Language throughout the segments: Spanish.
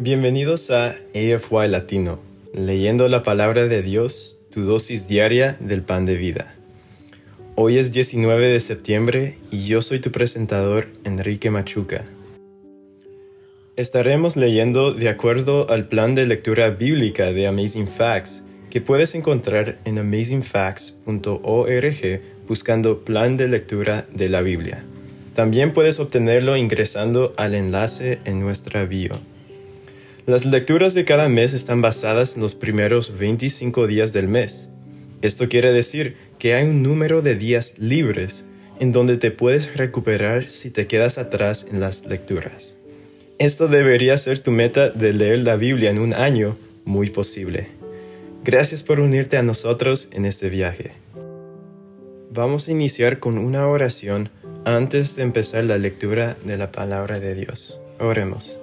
Bienvenidos a AFY Latino, leyendo la palabra de Dios, tu dosis diaria del pan de vida. Hoy es 19 de septiembre y yo soy tu presentador Enrique Machuca. Estaremos leyendo de acuerdo al plan de lectura bíblica de Amazing Facts que puedes encontrar en amazingfacts.org buscando plan de lectura de la Biblia. También puedes obtenerlo ingresando al enlace en nuestra bio. Las lecturas de cada mes están basadas en los primeros 25 días del mes. Esto quiere decir que hay un número de días libres en donde te puedes recuperar si te quedas atrás en las lecturas. Esto debería ser tu meta de leer la Biblia en un año, muy posible. Gracias por unirte a nosotros en este viaje. Vamos a iniciar con una oración antes de empezar la lectura de la palabra de Dios. Oremos.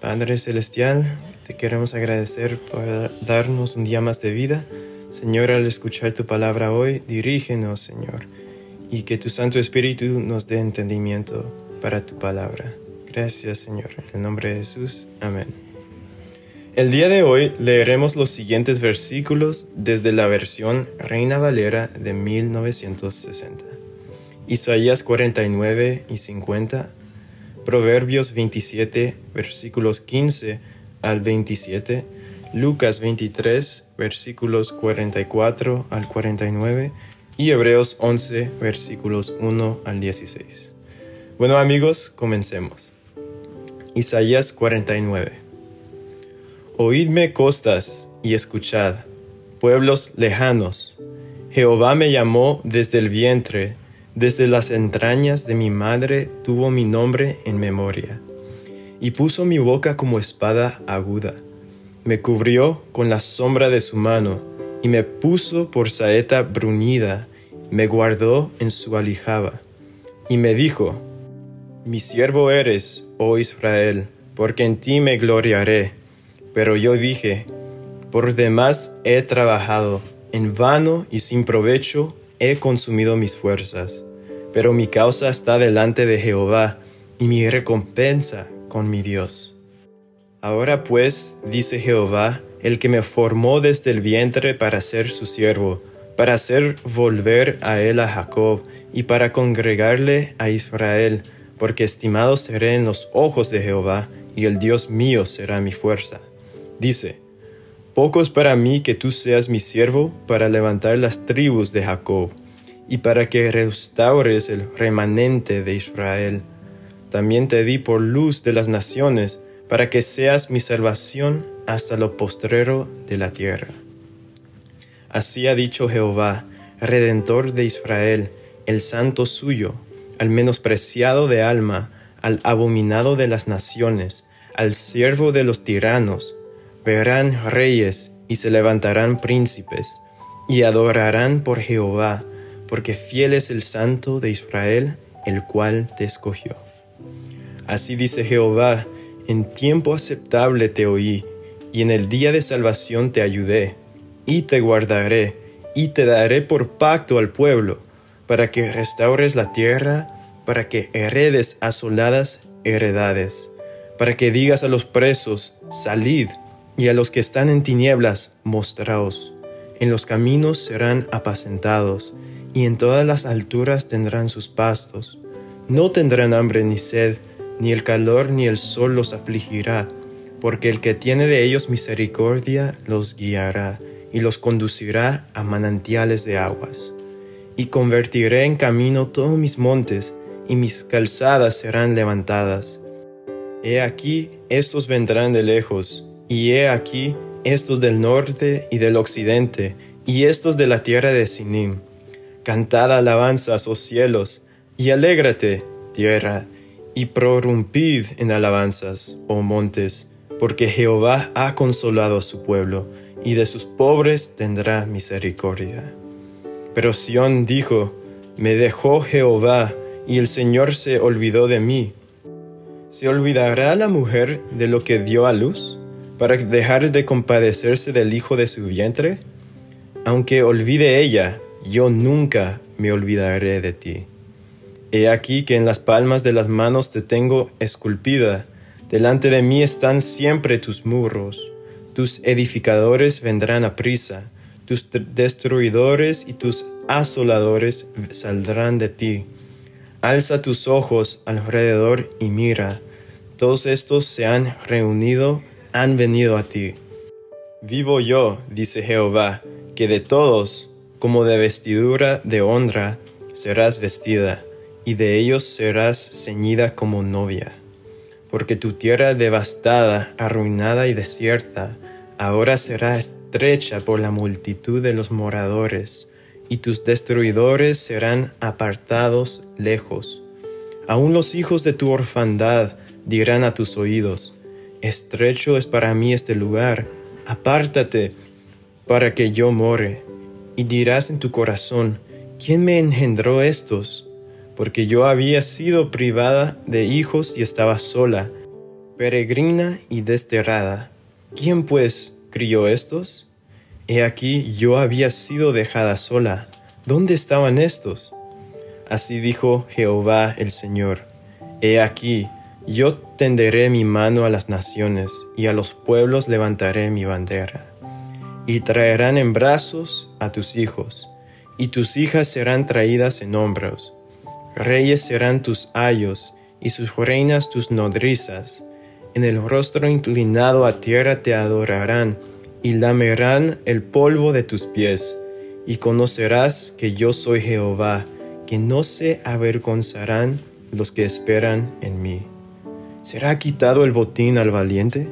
Padre Celestial, te queremos agradecer por darnos un día más de vida. Señor, al escuchar tu palabra hoy, dirígenos, Señor, y que tu Santo Espíritu nos dé entendimiento para tu palabra. Gracias, Señor. En el nombre de Jesús. Amén. El día de hoy leeremos los siguientes versículos desde la versión Reina Valera de 1960. Isaías 49 y 50 Proverbios 27, versículos 15 al 27, Lucas 23, versículos 44 al 49 y Hebreos 11, versículos 1 al 16. Bueno amigos, comencemos. Isaías 49. Oídme costas y escuchad, pueblos lejanos. Jehová me llamó desde el vientre desde las entrañas de mi madre tuvo mi nombre en memoria, y puso mi boca como espada aguda. Me cubrió con la sombra de su mano, y me puso por saeta bruñida, me guardó en su alijaba. Y me dijo, Mi siervo eres, oh Israel, porque en ti me gloriaré. Pero yo dije, Por demás he trabajado, en vano y sin provecho he consumido mis fuerzas, pero mi causa está delante de Jehová y mi recompensa con mi Dios. Ahora pues, dice Jehová, el que me formó desde el vientre para ser su siervo, para hacer volver a él a Jacob y para congregarle a Israel, porque estimado seré en los ojos de Jehová, y el Dios mío será mi fuerza. Dice, poco es para mí que tú seas mi siervo para levantar las tribus de Jacob y para que restaures el remanente de Israel. También te di por luz de las naciones, para que seas mi salvación hasta lo postrero de la tierra. Así ha dicho Jehová, Redentor de Israel, el santo suyo, al menospreciado de alma, al abominado de las naciones, al siervo de los tiranos, verán reyes y se levantarán príncipes, y adorarán por Jehová, porque fiel es el Santo de Israel, el cual te escogió. Así dice Jehová, en tiempo aceptable te oí, y en el día de salvación te ayudé, y te guardaré, y te daré por pacto al pueblo, para que restaures la tierra, para que heredes asoladas heredades, para que digas a los presos, salid, y a los que están en tinieblas, mostraos. En los caminos serán apacentados, y en todas las alturas tendrán sus pastos. No tendrán hambre ni sed, ni el calor ni el sol los afligirá, porque el que tiene de ellos misericordia los guiará y los conducirá a manantiales de aguas. Y convertiré en camino todos mis montes, y mis calzadas serán levantadas. He aquí, estos vendrán de lejos, y he aquí estos del norte y del occidente, y estos de la tierra de Sinim. Cantad alabanzas, oh cielos, y alégrate, tierra, y prorrumpid en alabanzas, oh montes, porque Jehová ha consolado a su pueblo, y de sus pobres tendrá misericordia. Pero Sión dijo, Me dejó Jehová, y el Señor se olvidó de mí. ¿Se olvidará la mujer de lo que dio a luz? Para dejar de compadecerse del hijo de su vientre? Aunque olvide ella, yo nunca me olvidaré de ti. He aquí que en las palmas de las manos te tengo esculpida, Delante de mí están siempre tus muros, tus edificadores vendrán a prisa, tus destruidores y tus asoladores saldrán de ti. Alza tus ojos alrededor y mira, todos estos se han reunido, han venido a ti. Vivo yo, dice Jehová, que de todos, como de vestidura de honra, serás vestida, y de ellos serás ceñida como novia. Porque tu tierra devastada, arruinada y desierta, ahora será estrecha por la multitud de los moradores, y tus destruidores serán apartados lejos. Aun los hijos de tu orfandad dirán a tus oídos, Estrecho es para mí este lugar, apártate para que yo more. Y dirás en tu corazón, ¿quién me engendró estos? Porque yo había sido privada de hijos y estaba sola, peregrina y desterrada. ¿Quién pues crió estos? He aquí yo había sido dejada sola. ¿Dónde estaban estos? Así dijo Jehová el Señor. He aquí, yo tenderé mi mano a las naciones, y a los pueblos levantaré mi bandera. Y traerán en brazos a tus hijos, y tus hijas serán traídas en hombros. Reyes serán tus ayos, y sus reinas tus nodrizas. En el rostro inclinado a tierra te adorarán, y lamerán el polvo de tus pies. Y conocerás que yo soy Jehová, que no se avergonzarán los que esperan en mí. ¿Será quitado el botín al valiente?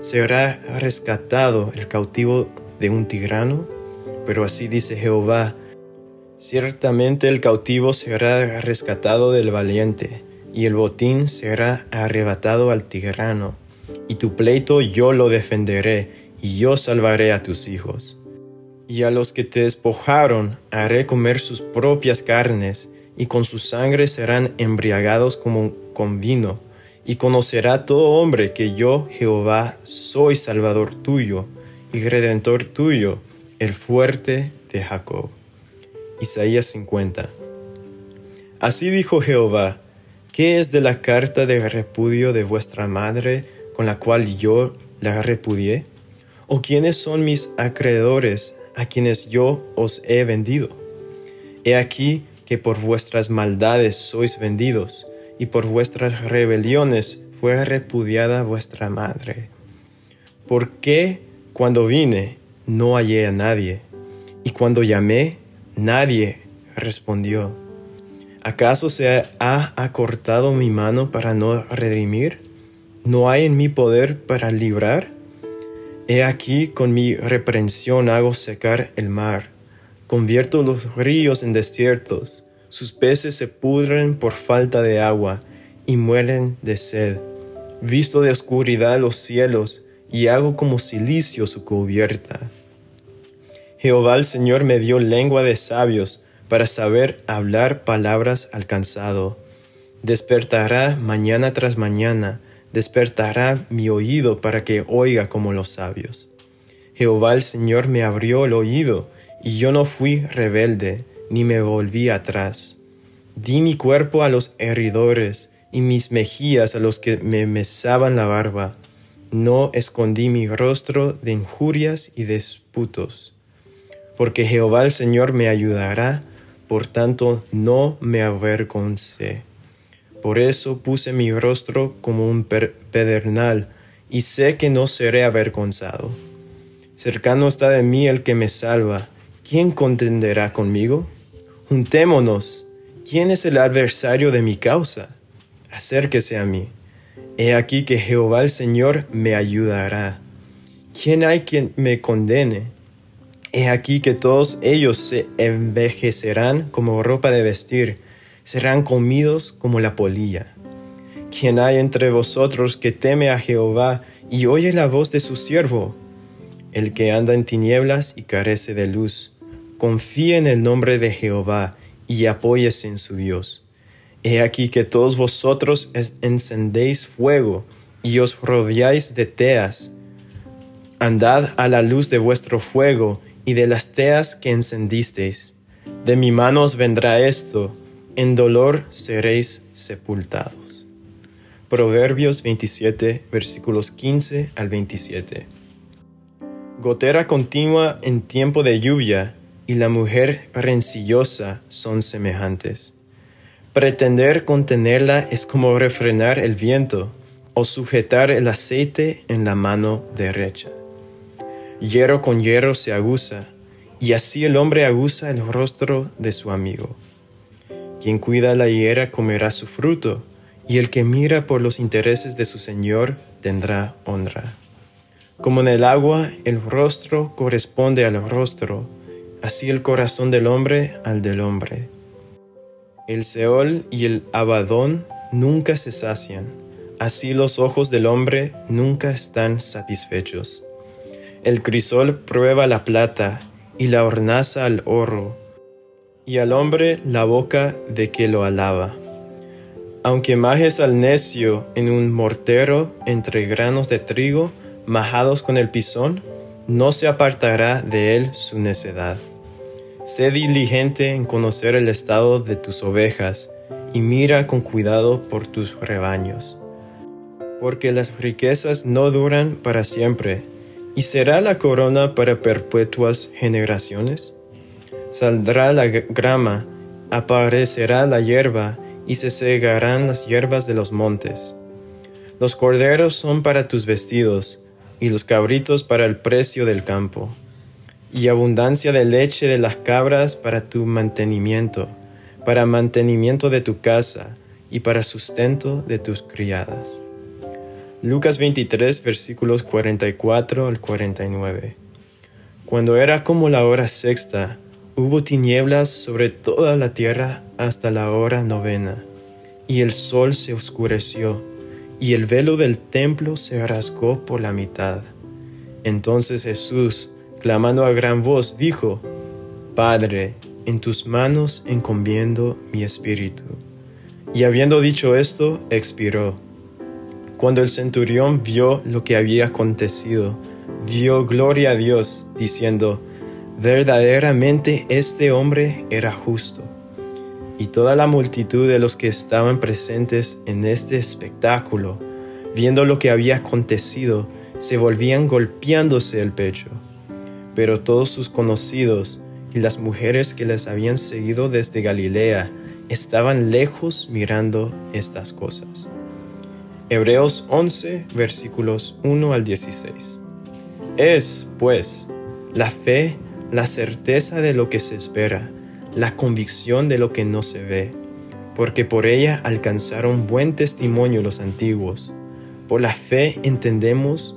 ¿Será rescatado el cautivo de un tirano? Pero así dice Jehová, ciertamente el cautivo será rescatado del valiente, y el botín será arrebatado al tirano, y tu pleito yo lo defenderé, y yo salvaré a tus hijos. Y a los que te despojaron haré comer sus propias carnes, y con su sangre serán embriagados como con vino y conocerá todo hombre que yo, Jehová, soy Salvador tuyo y Redentor tuyo, el fuerte de Jacob. Isaías 50. Así dijo Jehová, ¿qué es de la carta de repudio de vuestra madre con la cual yo la repudié? ¿O quiénes son mis acreedores a quienes yo os he vendido? He aquí que por vuestras maldades sois vendidos y por vuestras rebeliones fue repudiada vuestra madre. ¿Por qué cuando vine no hallé a nadie? Y cuando llamé, nadie respondió. ¿Acaso se ha acortado mi mano para no redimir? ¿No hay en mi poder para librar? He aquí con mi reprensión hago secar el mar, convierto los ríos en desiertos sus peces se pudren por falta de agua y mueren de sed. Visto de oscuridad los cielos y hago como silicio su cubierta. Jehová el Señor me dio lengua de sabios para saber hablar palabras alcanzado. Despertará mañana tras mañana, despertará mi oído para que oiga como los sabios. Jehová el Señor me abrió el oído, y yo no fui rebelde ni me volví atrás. Di mi cuerpo a los heridores y mis mejillas a los que me mesaban la barba. No escondí mi rostro de injurias y disputos. Porque Jehová el Señor me ayudará, por tanto no me avergoncé. Por eso puse mi rostro como un pedernal, y sé que no seré avergonzado. Cercano está de mí el que me salva. ¿Quién contenderá conmigo? Juntémonos. ¿Quién es el adversario de mi causa? Acérquese a mí. He aquí que Jehová el Señor me ayudará. ¿Quién hay quien me condene? He aquí que todos ellos se envejecerán como ropa de vestir, serán comidos como la polilla. ¿Quién hay entre vosotros que teme a Jehová y oye la voz de su siervo? El que anda en tinieblas y carece de luz confía en el nombre de Jehová y apóyese en su Dios. He aquí que todos vosotros encendéis fuego y os rodeáis de teas. Andad a la luz de vuestro fuego y de las teas que encendisteis. De mi mano os vendrá esto, en dolor seréis sepultados. Proverbios 27, versículos 15 al 27. Gotera continua en tiempo de lluvia y la mujer rencillosa son semejantes. Pretender contenerla es como refrenar el viento o sujetar el aceite en la mano derecha. Hierro con hierro se aguza, y así el hombre aguza el rostro de su amigo. Quien cuida la higuera comerá su fruto, y el que mira por los intereses de su Señor tendrá honra. Como en el agua el rostro corresponde al rostro, así el corazón del hombre al del hombre. El Seol y el Abadón nunca se sacian, así los ojos del hombre nunca están satisfechos. El crisol prueba la plata y la hornaza al oro, y al hombre la boca de que lo alaba. Aunque majes al necio en un mortero entre granos de trigo majados con el pisón, no se apartará de él su necedad. Sé diligente en conocer el estado de tus ovejas y mira con cuidado por tus rebaños. Porque las riquezas no duran para siempre, y será la corona para perpetuas generaciones. Saldrá la grama, aparecerá la hierba, y se segarán las hierbas de los montes. Los corderos son para tus vestidos, y los cabritos para el precio del campo, y abundancia de leche de las cabras para tu mantenimiento, para mantenimiento de tu casa, y para sustento de tus criadas. Lucas 23 versículos 44 al 49. Cuando era como la hora sexta, Hubo tinieblas sobre toda la tierra hasta la hora novena, y el sol se oscureció, y el velo del templo se rasgó por la mitad. Entonces Jesús, clamando a gran voz, dijo, Padre, en tus manos encomiendo mi espíritu. Y habiendo dicho esto, expiró. Cuando el centurión vio lo que había acontecido, dio gloria a Dios, diciendo, Verdaderamente este hombre era justo. Y toda la multitud de los que estaban presentes en este espectáculo, viendo lo que había acontecido, se volvían golpeándose el pecho. Pero todos sus conocidos y las mujeres que les habían seguido desde Galilea estaban lejos mirando estas cosas. Hebreos 11 versículos 1 al 16. Es, pues, la fe la certeza de lo que se espera, la convicción de lo que no se ve, porque por ella alcanzaron buen testimonio los antiguos. Por la fe entendemos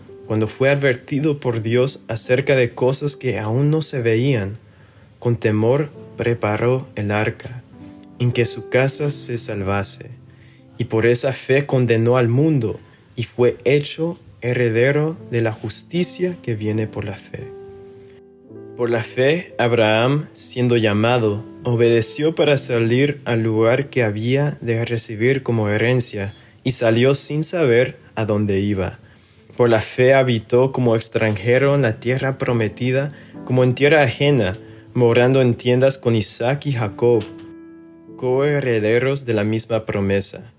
cuando fue advertido por Dios acerca de cosas que aún no se veían, con temor preparó el arca, en que su casa se salvase, y por esa fe condenó al mundo, y fue hecho heredero de la justicia que viene por la fe. Por la fe, Abraham, siendo llamado, obedeció para salir al lugar que había de recibir como herencia, y salió sin saber a dónde iba. Por la fe habitó como extranjero en la tierra prometida, como en tierra ajena, morando en tiendas con Isaac y Jacob, coherederos de la misma promesa.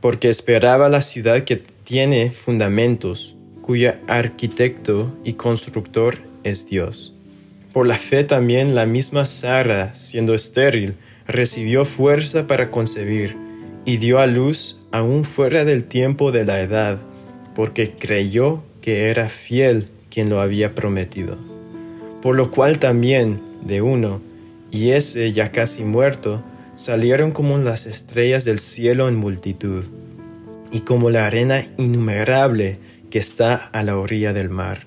Porque esperaba la ciudad que tiene fundamentos, cuya arquitecto y constructor es Dios. Por la fe también la misma Sara, siendo estéril, recibió fuerza para concebir y dio a luz aún fuera del tiempo de la edad, porque creyó que era fiel quien lo había prometido. Por lo cual también, de uno, y ese ya casi muerto, salieron como las estrellas del cielo en multitud, y como la arena innumerable que está a la orilla del mar.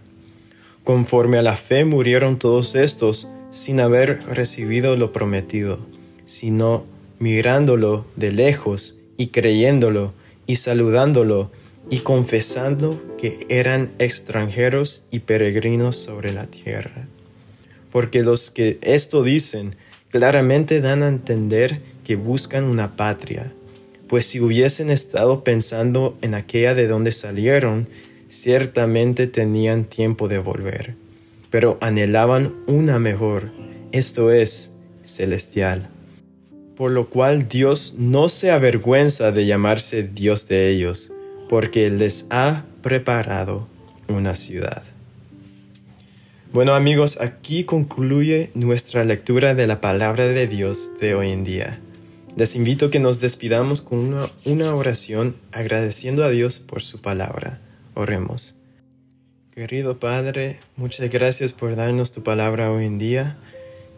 Conforme a la fe murieron todos estos sin haber recibido lo prometido, sino mirándolo de lejos y creyéndolo y saludándolo y confesando que eran extranjeros y peregrinos sobre la tierra. Porque los que esto dicen claramente dan a entender que buscan una patria, pues si hubiesen estado pensando en aquella de donde salieron, ciertamente tenían tiempo de volver, pero anhelaban una mejor, esto es, celestial. Por lo cual Dios no se avergüenza de llamarse Dios de ellos, porque les ha preparado una ciudad. Bueno amigos, aquí concluye nuestra lectura de la palabra de Dios de hoy en día. Les invito que nos despidamos con una, una oración agradeciendo a Dios por su palabra. Oremos. Querido Padre, muchas gracias por darnos tu palabra hoy en día.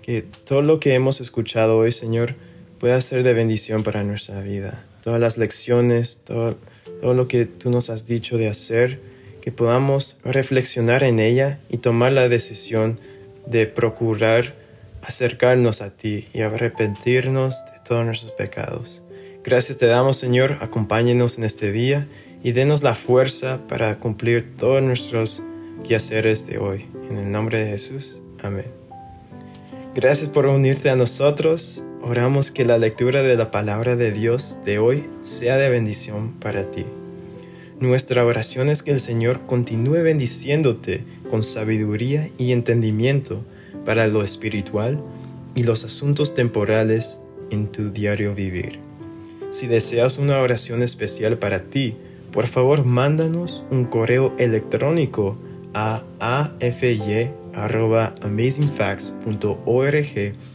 Que todo lo que hemos escuchado hoy, Señor, pueda ser de bendición para nuestra vida. Todas las lecciones, todo, todo lo que tú nos has dicho de hacer, que podamos reflexionar en ella y tomar la decisión de procurar acercarnos a ti y arrepentirnos de todos nuestros pecados. Gracias te damos, Señor, acompáñenos en este día y denos la fuerza para cumplir todos nuestros quehaceres de hoy. En el nombre de Jesús. Amén. Gracias por unirte a nosotros. Oramos que la lectura de la palabra de Dios de hoy sea de bendición para ti. Nuestra oración es que el Señor continúe bendiciéndote con sabiduría y entendimiento para lo espiritual y los asuntos temporales en tu diario vivir. Si deseas una oración especial para ti, por favor mándanos un correo electrónico a afy.amazingfacts.org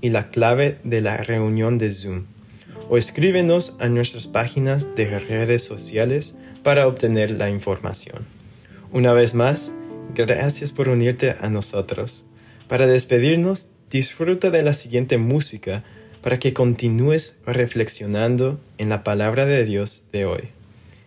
y la clave de la reunión de Zoom. O escríbenos a nuestras páginas de redes sociales para obtener la información. Una vez más, gracias por unirte a nosotros. Para despedirnos, disfruta de la siguiente música para que continúes reflexionando en la palabra de Dios de hoy.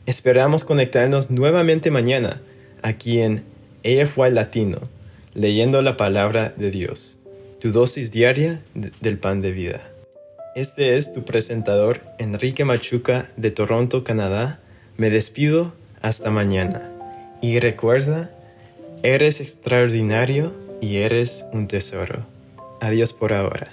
Esperamos conectarnos nuevamente mañana aquí en AFY Latino, leyendo la palabra de Dios, tu dosis diaria del pan de vida. Este es tu presentador Enrique Machuca de Toronto, Canadá. Me despido hasta mañana. Y recuerda, eres extraordinario y eres un tesoro. Adiós por ahora.